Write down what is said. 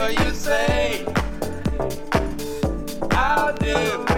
whatever you say, I'll do.